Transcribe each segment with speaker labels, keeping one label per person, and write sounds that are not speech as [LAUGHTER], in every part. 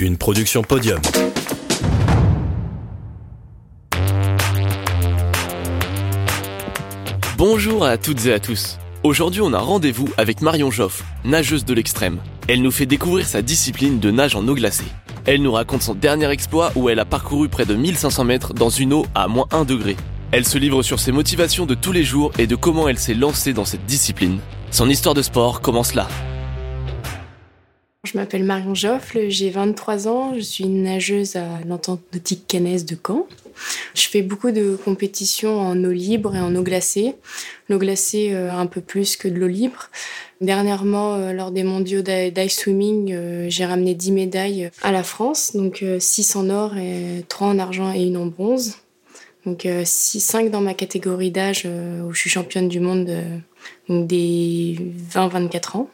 Speaker 1: une production podium.
Speaker 2: Bonjour à toutes et à tous. Aujourd'hui, on a rendez-vous avec Marion Joff, nageuse de l'extrême. Elle nous fait découvrir sa discipline de nage en eau glacée. Elle nous raconte son dernier exploit où elle a parcouru près de 1500 mètres dans une eau à moins 1 degré. Elle se livre sur ses motivations de tous les jours et de comment elle s'est lancée dans cette discipline. Son histoire de sport commence là.
Speaker 3: Je m'appelle Marion Joffle, j'ai 23 ans, je suis nageuse à l'entente nautique cannaise de Caen. Je fais beaucoup de compétitions en eau libre et en eau glacée. L'eau glacée euh, un peu plus que de l'eau libre. Dernièrement, euh, lors des mondiaux d'ice swimming, euh, j'ai ramené 10 médailles à la France, donc 6 en or, et 3 en argent et une en bronze. Donc 6, 5 dans ma catégorie d'âge où je suis championne du monde donc des 20-24 ans.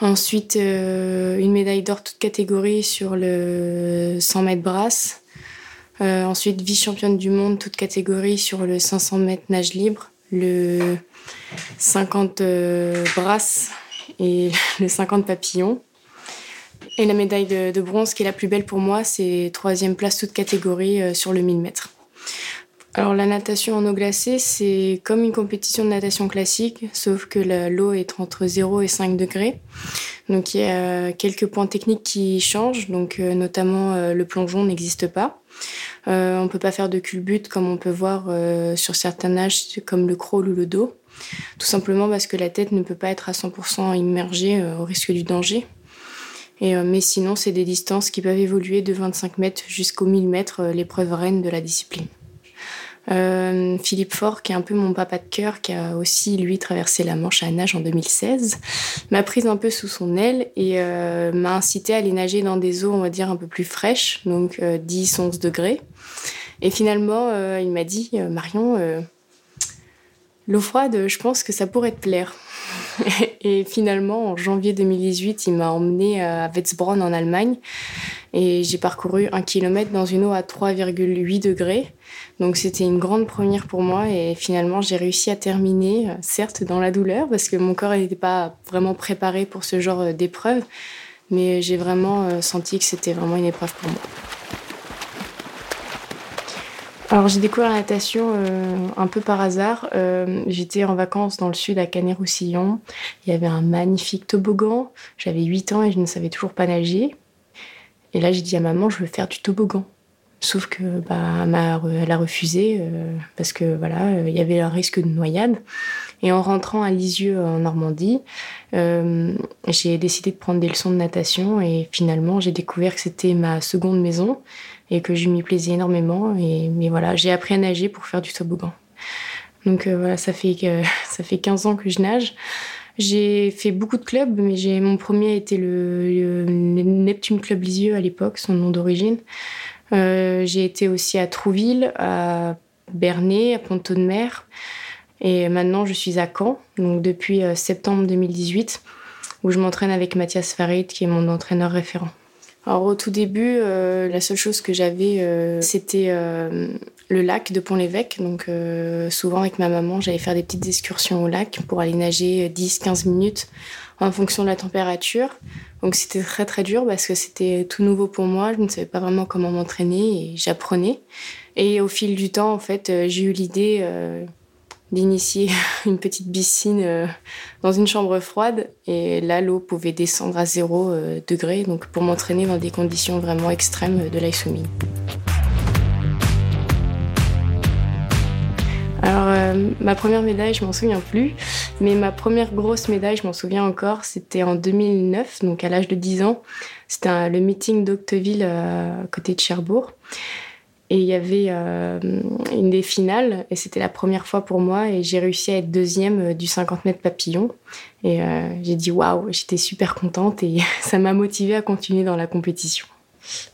Speaker 3: Ensuite, euh, une médaille d'or toute catégorie sur le 100 mètres brasse. Euh, ensuite, vice-championne du monde toute catégorie sur le 500 mètres nage libre, le 50 euh, brasse et [LAUGHS] le 50 papillon. Et la médaille de, de, bronze qui est la plus belle pour moi, c'est troisième place toute catégorie sur le 1000 mètres. Alors la natation en eau glacée, c'est comme une compétition de natation classique, sauf que l'eau est entre 0 et 5 degrés. Donc il y a quelques points techniques qui changent, donc euh, notamment euh, le plongeon n'existe pas. Euh, on peut pas faire de culbute comme on peut voir euh, sur certains nages comme le crawl ou le dos, tout simplement parce que la tête ne peut pas être à 100% immergée au risque du danger. Mais sinon, c'est des distances qui peuvent évoluer de 25 mètres jusqu'aux 1000 mètres, l'épreuve reine de la discipline. Euh, Philippe Faure, qui est un peu mon papa de cœur, qui a aussi lui traversé la Manche à nage en 2016, m'a prise un peu sous son aile et euh, m'a incité à aller nager dans des eaux, on va dire, un peu plus fraîches, donc 10-11 euh, degrés. Et finalement, euh, il m'a dit, Marion, l'eau froide, je pense que ça pourrait te plaire. [LAUGHS] et finalement, en janvier 2018, il m'a emmené à Wetzbronn en Allemagne et j'ai parcouru un kilomètre dans une eau à 3,8 degrés. Donc c'était une grande première pour moi et finalement j'ai réussi à terminer, euh, certes dans la douleur parce que mon corps n'était pas vraiment préparé pour ce genre euh, d'épreuve, mais j'ai vraiment euh, senti que c'était vraiment une épreuve pour moi. Alors j'ai découvert la natation un peu par hasard. J'étais en vacances dans le sud à Canet-Roussillon. Il y avait un magnifique toboggan. J'avais 8 ans et je ne savais toujours pas nager. Et là j'ai dit à maman je veux faire du toboggan. Sauf que bah, elle a refusé euh, parce que voilà il y avait un risque de noyade. Et en rentrant à Lisieux en Normandie, euh, j'ai décidé de prendre des leçons de natation et finalement j'ai découvert que c'était ma seconde maison et que je m'y plaisais énormément. Et, mais voilà, j'ai appris à nager pour faire du toboggan. Donc euh, voilà, ça fait, euh, [LAUGHS] ça fait 15 ans que je nage. J'ai fait beaucoup de clubs, mais j'ai mon premier été le, le, Neptune Club Lisieux à l'époque, son nom d'origine. Euh, j'ai été aussi à Trouville, à Bernay, à Ponto de Mer. Et maintenant, je suis à Caen, donc depuis euh, septembre 2018, où je m'entraîne avec Mathias Farid, qui est mon entraîneur référent. Alors au tout début, euh, la seule chose que j'avais, c'était le lac de Pont-l'Évêque. Donc souvent avec ma maman, j'allais faire des petites excursions au lac pour aller nager 10-15 minutes en fonction de la température. Donc c'était très très dur parce que c'était tout nouveau pour moi. Je ne savais pas vraiment comment m'entraîner et j'apprenais. Et au fil du temps, en fait, j'ai eu l'idée d'initier [LAUGHS] une petite piscine euh, dans une chambre froide et là l'eau pouvait descendre à 0 euh, degré donc pour m'entraîner dans des conditions vraiment extrêmes de l'ice swimming. Ma première médaille je m'en souviens plus mais ma première grosse médaille je m'en souviens encore c'était en 2009 donc à l'âge de 10 ans c'était le meeting d'Octeville à côté de Cherbourg et il y avait euh, une des finales, et c'était la première fois pour moi, et j'ai réussi à être deuxième euh, du 50 mètres papillon. Et euh, j'ai dit waouh, j'étais super contente, et [LAUGHS] ça m'a motivée à continuer dans la compétition.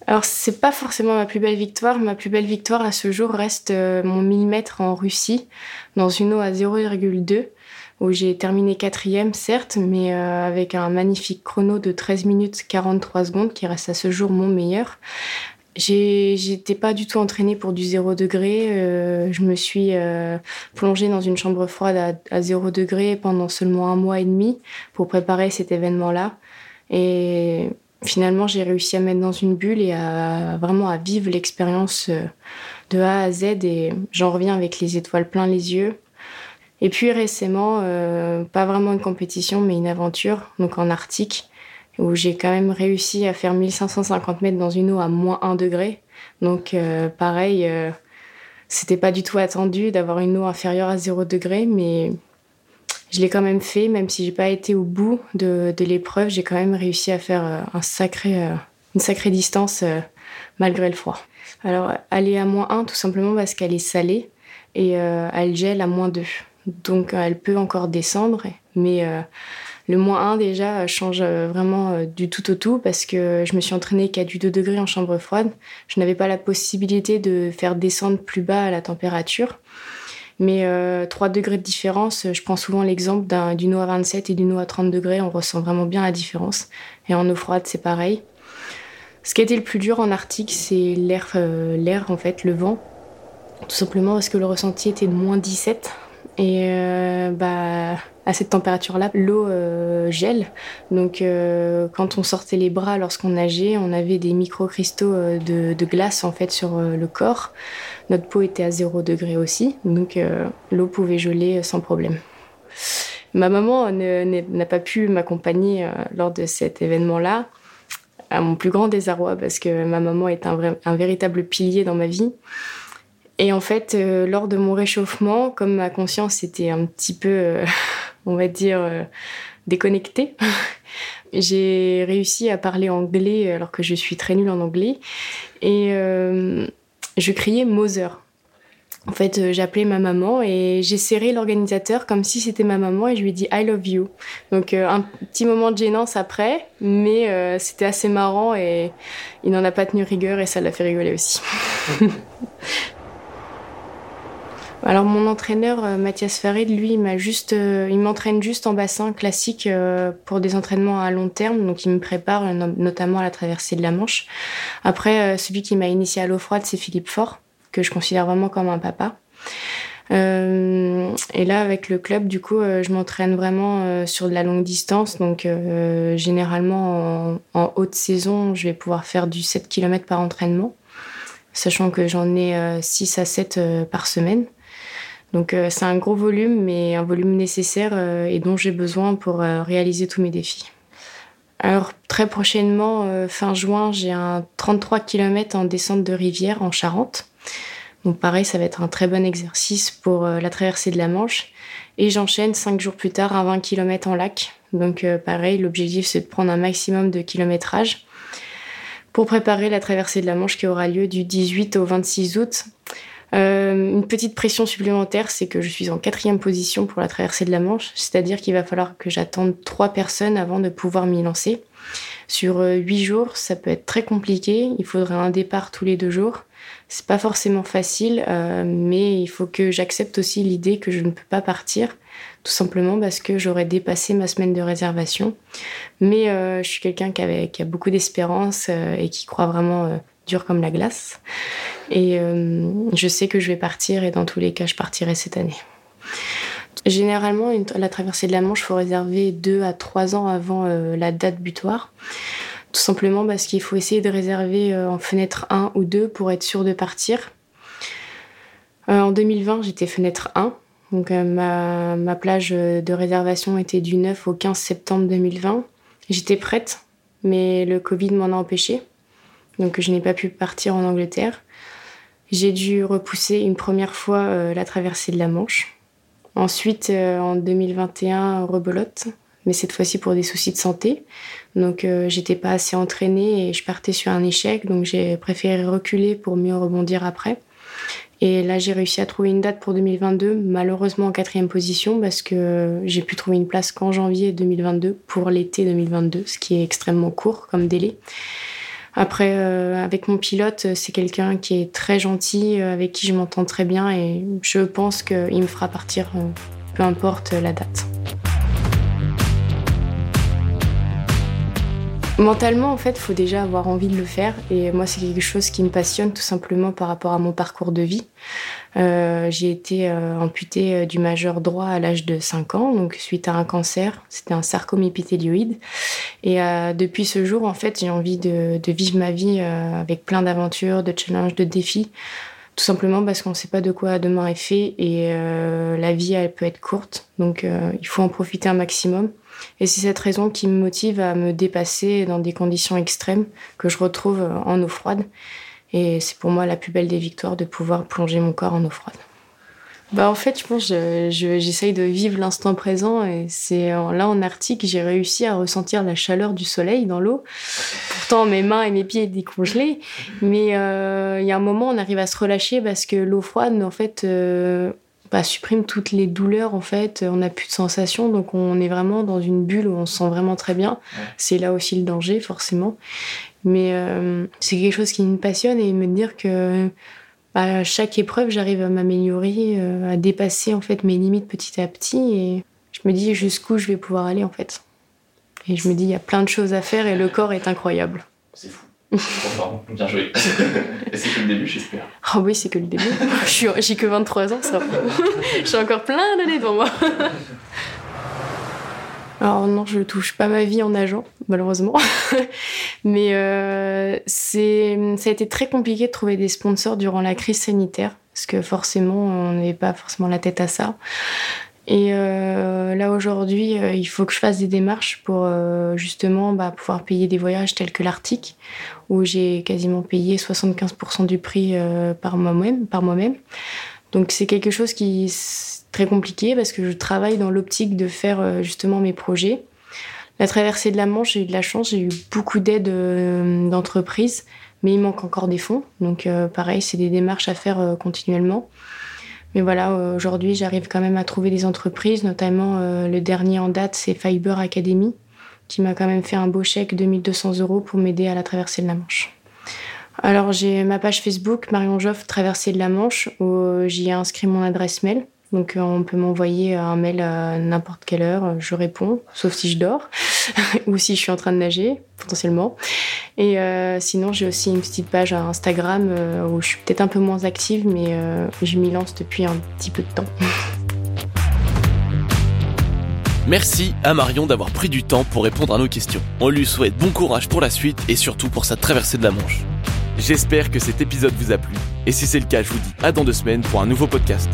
Speaker 3: Alors, c'est pas forcément ma plus belle victoire. Ma plus belle victoire à ce jour reste euh, mon 1000 mètres en Russie, dans une eau à 0,2, où j'ai terminé quatrième, certes, mais euh, avec un magnifique chrono de 13 minutes 43 secondes, qui reste à ce jour mon meilleur. J'étais pas du tout entraînée pour du zéro degré. Euh, je me suis plongée dans une chambre froide à, à zéro degré pendant seulement un mois et demi pour préparer cet événement-là. Et finalement, j'ai réussi à mettre dans une bulle et à vraiment à vivre l'expérience euh, de A à Z et j'en reviens avec les étoiles plein les yeux. Et puis récemment, euh, pas vraiment une compétition, mais une aventure, donc en Arctique, où j'ai quand même réussi à faire 1550 mètres dans une eau à moins 1 degré. Donc euh, pareil, c'était pas du tout attendu d'avoir une eau inférieure à 0 degré, mais je l'ai quand même fait, même si j'ai pas été au bout de, l'épreuve, j'ai quand même réussi à faire euh, un sacré, euh, une sacrée distance euh, malgré le froid. Alors, elle est à moins 1 tout simplement parce qu'elle est salée et elle gèle à moins 2. Donc, elle peut encore descendre, mais le moins 1 déjà change vraiment du tout au tout parce que je me suis entraînée qu'à du 2 degrés en chambre froide. Je n'avais pas la possibilité de faire descendre plus bas la température. Mais 3 euh, degrés de différence, je prends souvent l'exemple d'une eau à 27 et d'une eau à 30 degrés, on ressent vraiment bien la différence. Et en eau froide, c'est pareil. Ce qui a été le plus dur en Arctique, c'est l'air, euh, l'air en fait, le vent. Tout simplement parce que le ressenti était de moins 17. Et euh, bah, à cette température-là, l'eau euh, gèle. Donc, euh, quand on sortait les bras lorsqu'on nageait, on avait des micro-cristaux euh, de, glace en fait sur le corps. Notre peau était à 0 degré aussi, donc l'eau pouvait geler sans problème. Ma maman n'a pas pu m'accompagner lors de cet événement-là, à mon plus grand désarroi, parce que ma maman est un, un véritable pilier dans ma vie. Et en fait, lors de mon réchauffement, comme ma conscience était un petit peu on va dire, euh, déconnectée. [LAUGHS] j'ai réussi à parler anglais alors que je suis très nulle en anglais. Et euh, je criais Mother. En fait, euh, j'appelais ma maman et j'ai serré l'organisateur comme si c'était ma maman et je lui ai dit I love you. Donc un petit moment de gênance après, mais c'était assez marrant et il n'en a pas tenu rigueur et ça l'a fait rigoler aussi. [LAUGHS] Alors mon entraîneur euh, Mathias Farid, lui, il m'a juste, euh, il m'entraîne juste en bassin classique euh, pour des entraînements à long terme, donc il me prépare notamment à la traversée de la Manche. Après, celui qui m'a initié à l'eau froide, c'est Philippe Fort, que je considère vraiment comme un papa. et là, avec le club, du coup, je m'entraîne vraiment sur de la longue distance. Donc, généralement, en, en, haute saison, je vais pouvoir faire du 7 km par entraînement, sachant que j'en ai 6 à 7 par semaine. Donc euh, c'est un gros volume, mais un volume nécessaire euh, et dont j'ai besoin pour euh, réaliser tous mes défis. Alors très prochainement, fin juin, j'ai un 33 km en descente de rivière en Charente. Donc pareil, ça va être un très bon exercice pour la traversée de la Manche. Et j'enchaîne cinq jours plus tard un 20 km en lac. Donc pareil, l'objectif c'est de prendre un maximum de kilométrage pour préparer la traversée de la Manche qui aura lieu du 18 au 26 août. Euh, une petite pression supplémentaire, c'est que je suis en quatrième position pour la traversée de la Manche, c'est-à-dire qu'il va falloir que j'attende trois personnes avant de pouvoir m'y lancer. Sur euh, huit jours, ça peut être très compliqué. Il faudrait un départ tous les deux jours. C'est pas forcément facile, euh, mais il faut que j'accepte aussi l'idée que je ne peux pas partir, tout simplement parce que j'aurais dépassé ma semaine de réservation. Mais je suis quelqu'un qui, qui, a beaucoup d'espérance et qui croit vraiment dur comme la glace. Et euh, je sais que je vais partir et dans tous les cas, je partirai cette année. Généralement, la traversée de la Manche, il faut réserver deux à trois ans avant euh, la date butoir. Tout simplement parce qu'il faut essayer de réserver euh, en fenêtre 1 ou 2 pour être sûr de partir. en 2020, j'étais fenêtre 1. Donc ma, ma, plage de réservation était du 9 au 15 septembre 2020. J'étais prête, mais le Covid m'en a empêché donc je n'ai pas pu partir en Angleterre. J'ai dû repousser une première fois euh, la traversée de la Manche. Ensuite, euh, en 2021, rebelote, mais cette fois-ci pour des soucis de santé. Donc euh, j'étais pas assez entraînée et je partais sur un échec, donc j'ai préféré reculer pour mieux rebondir après. Et là, j'ai réussi à trouver une date pour 2022, malheureusement en quatrième position, parce que j'ai pu trouver une place qu'en janvier 2022 pour l'été 2022, ce qui est extrêmement court comme délai. Après, euh, avec mon pilote, c'est quelqu'un qui est très gentil, euh, avec qui je m'entends très bien et je pense qu'il me fera partir, euh, peu importe la date. Mentalement, en fait, il faut déjà avoir envie de le faire. Et moi, c'est quelque chose qui me passionne tout simplement par rapport à mon parcours de vie. Euh, j'ai été euh, amputée euh, du majeur droit à l'âge de 5 ans, donc suite à un cancer. C'était un sarcome épithélioïde. Et depuis ce jour, en fait, j'ai envie de, de, vivre ma vie avec plein d'aventures, de challenges, de défis. Tout simplement parce qu'on ne sait pas de quoi demain est fait et la vie, elle peut être courte. Donc, il faut en profiter un maximum. Et c'est cette raison qui me motive à me dépasser dans des conditions extrêmes que je retrouve en eau froide. Et c'est pour moi la plus belle des victoires de pouvoir plonger mon corps en eau froide. Bah en fait, je pense j'essaye de vivre l'instant présent et c'est là en Arctique j'ai réussi à ressentir la chaleur du soleil dans l'eau. Pourtant mes mains et mes pieds étaient congelés, mais euh, il y a un moment on arrive à se relâcher parce que l'eau froide en fait euh, bah, supprime toutes les douleurs en fait. On n'a plus de sensations donc on est vraiment dans une bulle où on se sent vraiment très bien. C'est là aussi le danger forcément. Mais euh, c'est quelque chose qui me passionne et me dire que à chaque épreuve, j'arrive à m'améliorer, euh, à dépasser en fait mes limites petit à petit et je me dis jusqu'où je vais pouvoir aller en fait. Et je me dis il y a plein de choses à faire et le corps est incroyable.
Speaker 2: C'est fou. Bien joué. c'est que le début, j'espère.
Speaker 3: Ah oui, c'est que le début. J'ai que 23 ans, ça. J'ai encore plein d'années devant moi. Alors non, je touche pas ma vie en nageant, malheureusement. Mais euh, ça a été très compliqué de trouver des sponsors durant la crise sanitaire, parce que forcément, on n'avait pas forcément la tête à ça. Et euh, là aujourd'hui, euh, il faut que je fasse des démarches pour justement bah, pouvoir payer des voyages tels que l'Arctique, où j'ai quasiment payé 75% du prix par moi-même. Par moi-même. Donc c'est quelque chose qui très compliqué parce que je travaille dans l'optique de faire euh, justement mes projets. La traversée de la Manche, j'ai eu de la chance, j'ai eu beaucoup d'aide euh, d'entreprises, mais il manque encore des fonds. Donc euh, pareil, c'est des démarches à faire continuellement. Mais voilà, aujourd'hui, j'arrive quand même à trouver des entreprises, notamment le dernier en date, c'est Fiber Academy, qui m'a quand même fait un beau chèque de 1200 euros pour m'aider à la traversée de la Manche. Alors j'ai ma page Facebook, Marion Joff, Traversée de la Manche, où j'y ai inscrit mon adresse mail. Donc euh, on peut m'envoyer un mail à n'importe quelle heure, je réponds, sauf si je dors [LAUGHS] ou si je suis en train de nager, potentiellement. Et euh, sinon, j'ai aussi une petite page Instagram euh, où je suis peut-être un peu moins active, mais je m'y lance depuis un petit peu de temps. [LAUGHS]
Speaker 2: Merci à Marion d'avoir pris du temps pour répondre à nos questions. On lui souhaite bon courage pour la suite et surtout pour sa traversée de la Manche. J'espère que cet épisode vous a plu. Et si c'est le cas, je vous dis à dans deux semaines pour un nouveau podcast.